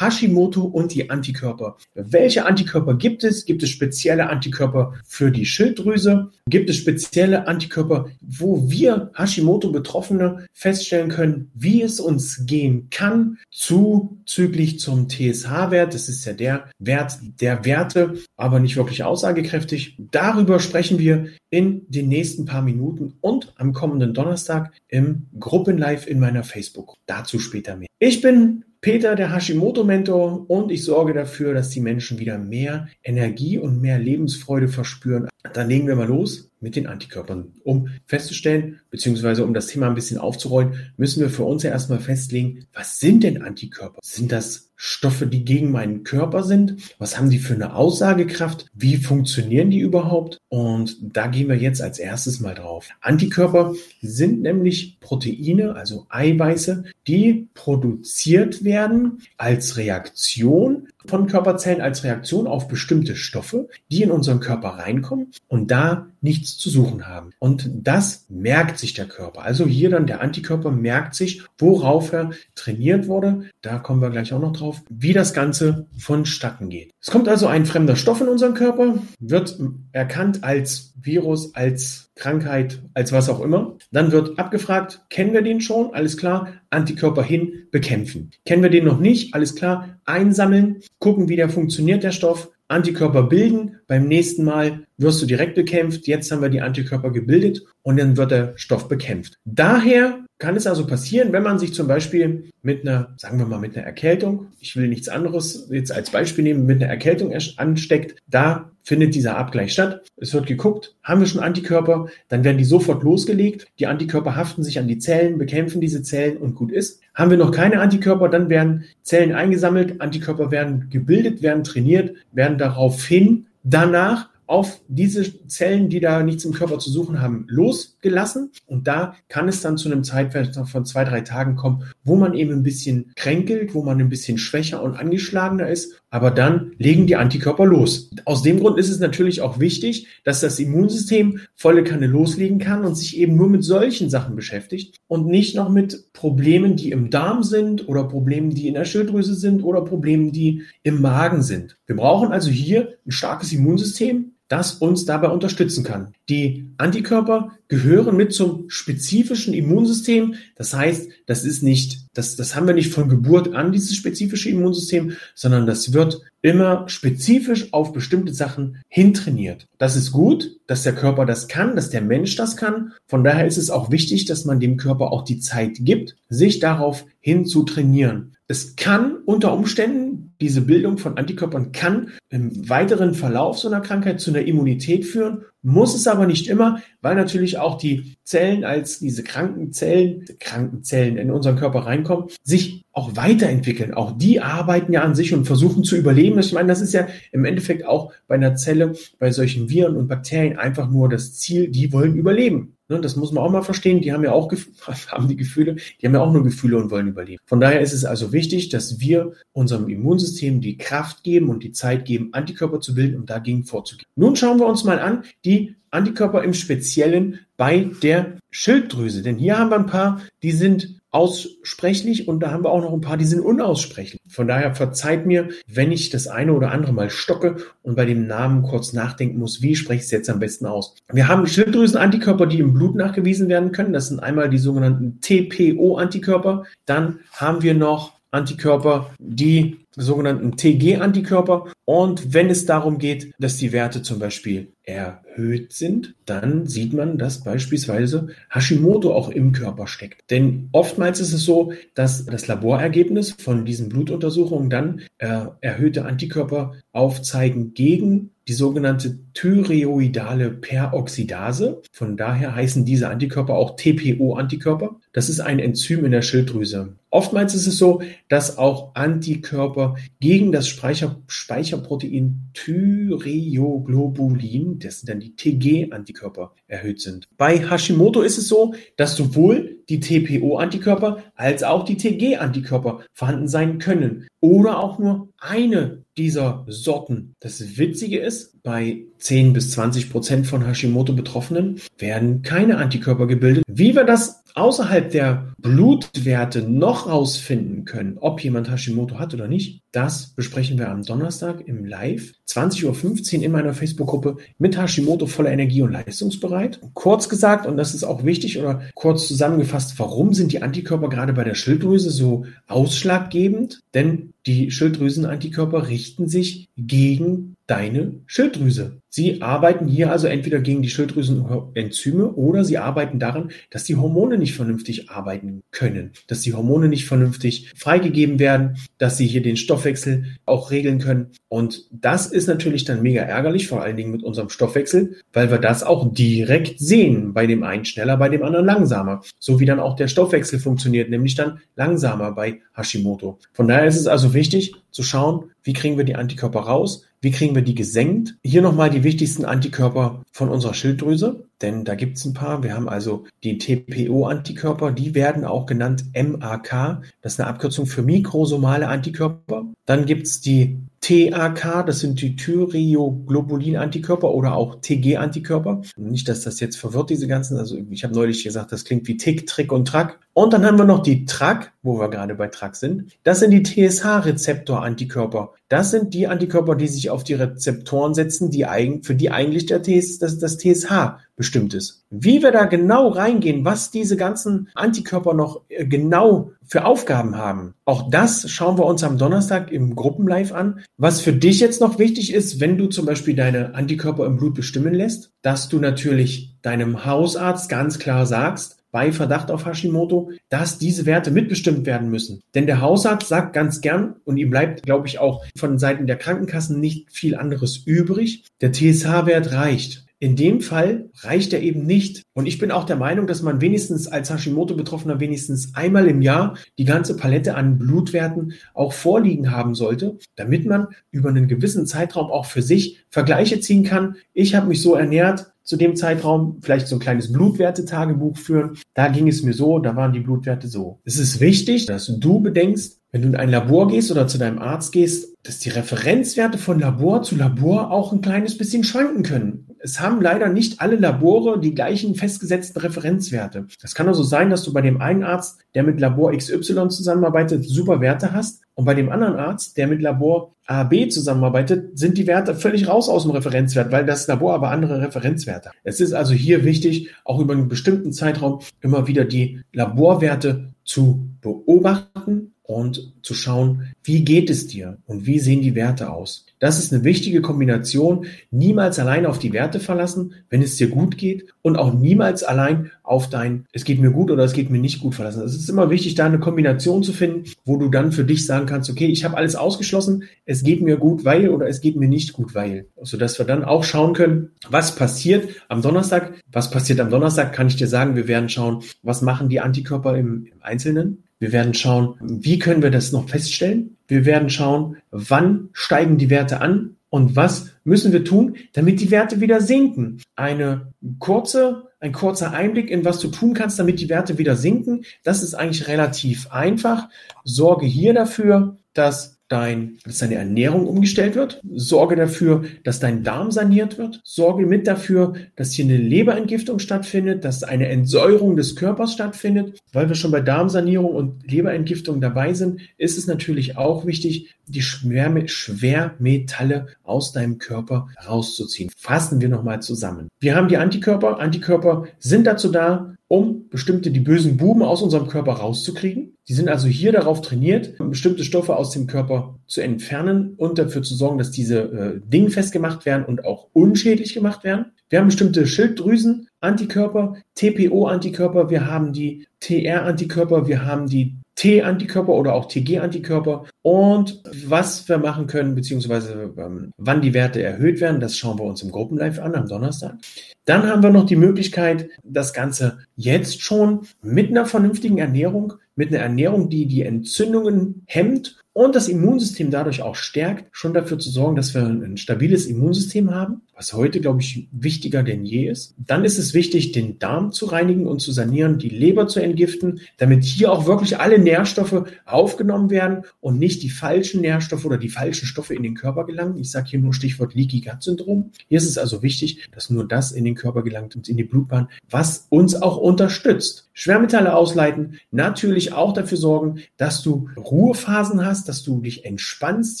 Hashimoto und die Antikörper. Welche Antikörper gibt es? Gibt es spezielle Antikörper für die Schilddrüse? Gibt es spezielle Antikörper, wo wir Hashimoto-Betroffene feststellen können, wie es uns gehen kann, zuzüglich zum TSH-Wert? Das ist ja der Wert der Werte, aber nicht wirklich aussagekräftig. Darüber sprechen wir in den nächsten paar Minuten und am kommenden Donnerstag im Gruppenlive in meiner Facebook. Dazu später mehr. Ich bin Peter, der Hashimoto-Mentor, und ich sorge dafür, dass die Menschen wieder mehr Energie und mehr Lebensfreude verspüren. Dann legen wir mal los mit den Antikörpern. Um festzustellen, beziehungsweise um das Thema ein bisschen aufzurollen, müssen wir für uns ja erstmal festlegen, was sind denn Antikörper? Sind das Stoffe, die gegen meinen Körper sind? Was haben die für eine Aussagekraft? Wie funktionieren die überhaupt? Und da gehen wir jetzt als erstes mal drauf. Antikörper sind nämlich Proteine, also Eiweiße, die produziert werden als Reaktion von Körperzellen als Reaktion auf bestimmte Stoffe, die in unseren Körper reinkommen. Und da nichts zu suchen haben. Und das merkt sich der Körper. Also hier dann der Antikörper merkt sich, worauf er trainiert wurde. Da kommen wir gleich auch noch drauf, wie das Ganze vonstatten geht. Es kommt also ein fremder Stoff in unseren Körper, wird erkannt als Virus, als Krankheit, als was auch immer. Dann wird abgefragt, kennen wir den schon? Alles klar, Antikörper hin, bekämpfen. Kennen wir den noch nicht? Alles klar, einsammeln, gucken, wie der funktioniert, der Stoff, Antikörper bilden. Beim nächsten Mal wirst du direkt bekämpft. Jetzt haben wir die Antikörper gebildet und dann wird der Stoff bekämpft. Daher kann es also passieren, wenn man sich zum Beispiel mit einer, sagen wir mal, mit einer Erkältung, ich will nichts anderes jetzt als Beispiel nehmen, mit einer Erkältung ansteckt, da findet dieser Abgleich statt. Es wird geguckt, haben wir schon Antikörper, dann werden die sofort losgelegt. Die Antikörper haften sich an die Zellen, bekämpfen diese Zellen und gut ist. Haben wir noch keine Antikörper, dann werden Zellen eingesammelt, Antikörper werden gebildet, werden trainiert, werden daraufhin danach auf diese Zellen, die da nichts im Körper zu suchen haben, losgelassen. Und da kann es dann zu einem Zeitfenster von zwei, drei Tagen kommen, wo man eben ein bisschen kränkelt, wo man ein bisschen schwächer und angeschlagener ist. Aber dann legen die Antikörper los. Aus dem Grund ist es natürlich auch wichtig, dass das Immunsystem volle Kanne loslegen kann und sich eben nur mit solchen Sachen beschäftigt und nicht noch mit Problemen, die im Darm sind oder Problemen, die in der Schilddrüse sind oder Problemen, die im Magen sind. Wir brauchen also hier ein starkes Immunsystem, das uns dabei unterstützen kann. Die Antikörper gehören mit zum spezifischen Immunsystem. Das heißt, das ist nicht, das, das haben wir nicht von Geburt an, dieses spezifische Immunsystem, sondern das wird immer spezifisch auf bestimmte Sachen hintrainiert. Das ist gut, dass der Körper das kann, dass der Mensch das kann. Von daher ist es auch wichtig, dass man dem Körper auch die Zeit gibt, sich darauf hin zu trainieren. Es kann unter Umständen, diese Bildung von Antikörpern kann im weiteren Verlauf so einer Krankheit zu einer Immunität führen, muss es aber nicht immer, weil natürlich auch die Zellen als diese kranken Zellen, kranken Zellen in unseren Körper reinkommen, sich auch weiterentwickeln. Auch die arbeiten ja an sich und versuchen zu überleben. Ich meine, das ist ja im Endeffekt auch bei einer Zelle, bei solchen Viren und Bakterien einfach nur das Ziel, die wollen überleben. Ne, das muss man auch mal verstehen. Die haben ja auch haben die Gefühle, die haben ja auch nur Gefühle und wollen überleben. Von daher ist es also wichtig, dass wir unserem Immunsystem die Kraft geben und die Zeit geben, Antikörper zu bilden, um dagegen vorzugehen. Nun schauen wir uns mal an, die Antikörper im Speziellen bei der Schilddrüse. Denn hier haben wir ein paar, die sind aussprechlich und da haben wir auch noch ein paar, die sind unaussprechlich. Von daher verzeiht mir, wenn ich das eine oder andere mal stocke und bei dem Namen kurz nachdenken muss, wie spreche ich es jetzt am besten aus. Wir haben Schilddrüsenantikörper, die im Blut nachgewiesen werden können. Das sind einmal die sogenannten TPO-Antikörper. Dann haben wir noch Antikörper, die sogenannten TG-Antikörper. Und wenn es darum geht, dass die Werte zum Beispiel erhöht sind, dann sieht man, dass beispielsweise Hashimoto auch im Körper steckt. Denn oftmals ist es so, dass das Laborergebnis von diesen Blutuntersuchungen dann äh, erhöhte Antikörper aufzeigen gegen die sogenannte thyreoidale Peroxidase. Von daher heißen diese Antikörper auch TPO-Antikörper. Das ist ein Enzym in der Schilddrüse. Oftmals ist es so, dass auch Antikörper gegen das Speicher Speicherprotein Thyreoglobulin, das sind dann die TG-Antikörper, erhöht sind. Bei Hashimoto ist es so, dass sowohl die TPO-Antikörper als auch die TG-Antikörper vorhanden sein können oder auch nur eine dieser Sorten. Das Witzige ist, bei 10 bis 20 Prozent von Hashimoto-Betroffenen werden keine Antikörper gebildet. Wie wir das außerhalb der Blutwerte noch rausfinden können, ob jemand Hashimoto hat oder nicht, das besprechen wir am Donnerstag im Live, 20.15 Uhr in meiner Facebook-Gruppe mit Hashimoto voller Energie und leistungsbereit. Kurz gesagt, und das ist auch wichtig oder kurz zusammengefasst, warum sind die Antikörper gerade bei der Schilddrüse so ausschlaggebend? Denn die Schilddrüsenantikörper richten sich gegen deine Schilddrüse. Sie arbeiten hier also entweder gegen die Schilddrüsenenzyme oder sie arbeiten daran, dass die Hormone nicht vernünftig arbeiten können, dass die Hormone nicht vernünftig freigegeben werden, dass sie hier den Stoffwechsel auch regeln können. Und das ist natürlich dann mega ärgerlich, vor allen Dingen mit unserem Stoffwechsel, weil wir das auch direkt sehen, bei dem einen schneller, bei dem anderen langsamer. So wie dann auch der Stoffwechsel funktioniert, nämlich dann langsamer bei Hashimoto. Von daher ist es also wichtig zu schauen, wie kriegen wir die Antikörper raus, wie kriegen wir die gesenkt? Hier nochmal die wichtigsten Antikörper von unserer Schilddrüse, denn da gibt es ein paar. Wir haben also die TPO-Antikörper, die werden auch genannt MAK. Das ist eine Abkürzung für mikrosomale Antikörper. Dann gibt es die TAK, das sind die Thyreoglobulin-Antikörper oder auch TG-Antikörper. Nicht, dass das jetzt verwirrt, diese ganzen. Also ich habe neulich gesagt, das klingt wie Tick, Trick und Track. Und dann haben wir noch die TRAC, wo wir gerade bei TRAC sind. Das sind die TSH-Rezeptor-Antikörper. Das sind die Antikörper, die sich auf die Rezeptoren setzen, die eigen, für die eigentlich der TS, das, das TSH bestimmt ist. Wie wir da genau reingehen, was diese ganzen Antikörper noch äh, genau für Aufgaben haben, auch das schauen wir uns am Donnerstag im Gruppenlive an. Was für dich jetzt noch wichtig ist, wenn du zum Beispiel deine Antikörper im Blut bestimmen lässt, dass du natürlich deinem Hausarzt ganz klar sagst, bei Verdacht auf Hashimoto, dass diese Werte mitbestimmt werden müssen. Denn der Hausarzt sagt ganz gern, und ihm bleibt, glaube ich, auch von Seiten der Krankenkassen nicht viel anderes übrig, der TSH-Wert reicht. In dem Fall reicht er eben nicht. Und ich bin auch der Meinung, dass man wenigstens als Hashimoto-Betroffener wenigstens einmal im Jahr die ganze Palette an Blutwerten auch vorliegen haben sollte, damit man über einen gewissen Zeitraum auch für sich Vergleiche ziehen kann. Ich habe mich so ernährt, zu dem Zeitraum, vielleicht so ein kleines Blutwertetagebuch führen. Da ging es mir so, da waren die Blutwerte so. Es ist wichtig, dass du bedenkst, wenn du in ein Labor gehst oder zu deinem Arzt gehst, dass die Referenzwerte von Labor zu Labor auch ein kleines bisschen schwanken können. Es haben leider nicht alle Labore die gleichen festgesetzten Referenzwerte. Es kann also sein, dass du bei dem einen Arzt, der mit Labor XY zusammenarbeitet, super Werte hast und bei dem anderen Arzt, der mit Labor AB zusammenarbeitet, sind die Werte völlig raus aus dem Referenzwert, weil das Labor aber andere Referenzwerte hat. Es ist also hier wichtig, auch über einen bestimmten Zeitraum immer wieder die Laborwerte zu beobachten und zu schauen, wie geht es dir und wie sehen die Werte aus. Das ist eine wichtige Kombination. Niemals allein auf die Werte verlassen, wenn es dir gut geht und auch niemals allein auf dein, es geht mir gut oder es geht mir nicht gut verlassen. Es ist immer wichtig, da eine Kombination zu finden, wo du dann für dich sagen kannst, okay, ich habe alles ausgeschlossen, es geht mir gut, weil oder es geht mir nicht gut, weil. Sodass wir dann auch schauen können, was passiert am Donnerstag. Was passiert am Donnerstag, kann ich dir sagen. Wir werden schauen, was machen die Antikörper im, im Einzelnen wir werden schauen, wie können wir das noch feststellen. Wir werden schauen, wann steigen die Werte an und was müssen wir tun, damit die Werte wieder sinken. Eine kurze, ein kurzer Einblick in was du tun kannst, damit die Werte wieder sinken. Das ist eigentlich relativ einfach. Sorge hier dafür, dass dein, dass deine Ernährung umgestellt wird. Sorge dafür, dass dein Darm saniert wird. Sorge mit dafür, dass hier eine Leberentgiftung stattfindet, dass eine Entsäuerung des Körpers stattfindet. Weil wir schon bei Darmsanierung und Leberentgiftung dabei sind, ist es natürlich auch wichtig, die Schwermetalle aus deinem Körper rauszuziehen. Fassen wir nochmal zusammen. Wir haben die Antikörper. Antikörper sind dazu da, um bestimmte, die bösen Buben aus unserem Körper rauszukriegen. Die sind also hier darauf trainiert, bestimmte Stoffe aus dem Körper zu entfernen und dafür zu sorgen, dass diese äh, dingfest gemacht werden und auch unschädlich gemacht werden. Wir haben bestimmte Schilddrüsen, Antikörper, TPO-Antikörper, wir haben die TR-Antikörper, wir haben die T-Antikörper oder auch TG-Antikörper und was wir machen können, beziehungsweise ähm, wann die Werte erhöht werden, das schauen wir uns im Gruppenlive an am Donnerstag. Dann haben wir noch die Möglichkeit, das Ganze jetzt schon mit einer vernünftigen Ernährung, mit einer Ernährung, die die Entzündungen hemmt und das Immunsystem dadurch auch stärkt, schon dafür zu sorgen, dass wir ein stabiles Immunsystem haben, was heute, glaube ich, wichtiger denn je ist. Dann ist es wichtig, den Darm zu reinigen und zu sanieren, die Leber zu entgiften, damit hier auch wirklich alle Nährstoffe aufgenommen werden und nicht die falschen Nährstoffe oder die falschen Stoffe in den Körper gelangen. Ich sage hier nur Stichwort Leaky Gut Syndrom. Hier ist es also wichtig, dass nur das in den Körper gelangt und in die Blutbahn, was uns auch unterstützt. Schwermetalle ausleiten, natürlich auch dafür sorgen, dass du Ruhephasen hast, dass du dich entspannst,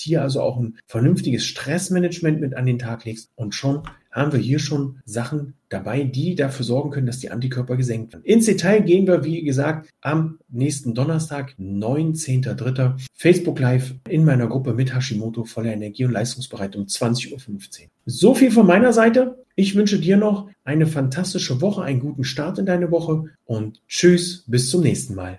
hier also auch ein vernünftiges Stressmanagement mit an den Tag legst und schon haben wir hier schon Sachen dabei, die dafür sorgen können, dass die Antikörper gesenkt werden. Ins Detail gehen wir, wie gesagt, am nächsten Donnerstag, 19.03. Facebook Live in meiner Gruppe mit Hashimoto voller Energie und leistungsbereit um 20.15 Uhr. So viel von meiner Seite. Ich wünsche dir noch eine fantastische Woche, einen guten Start in deine Woche und tschüss, bis zum nächsten Mal.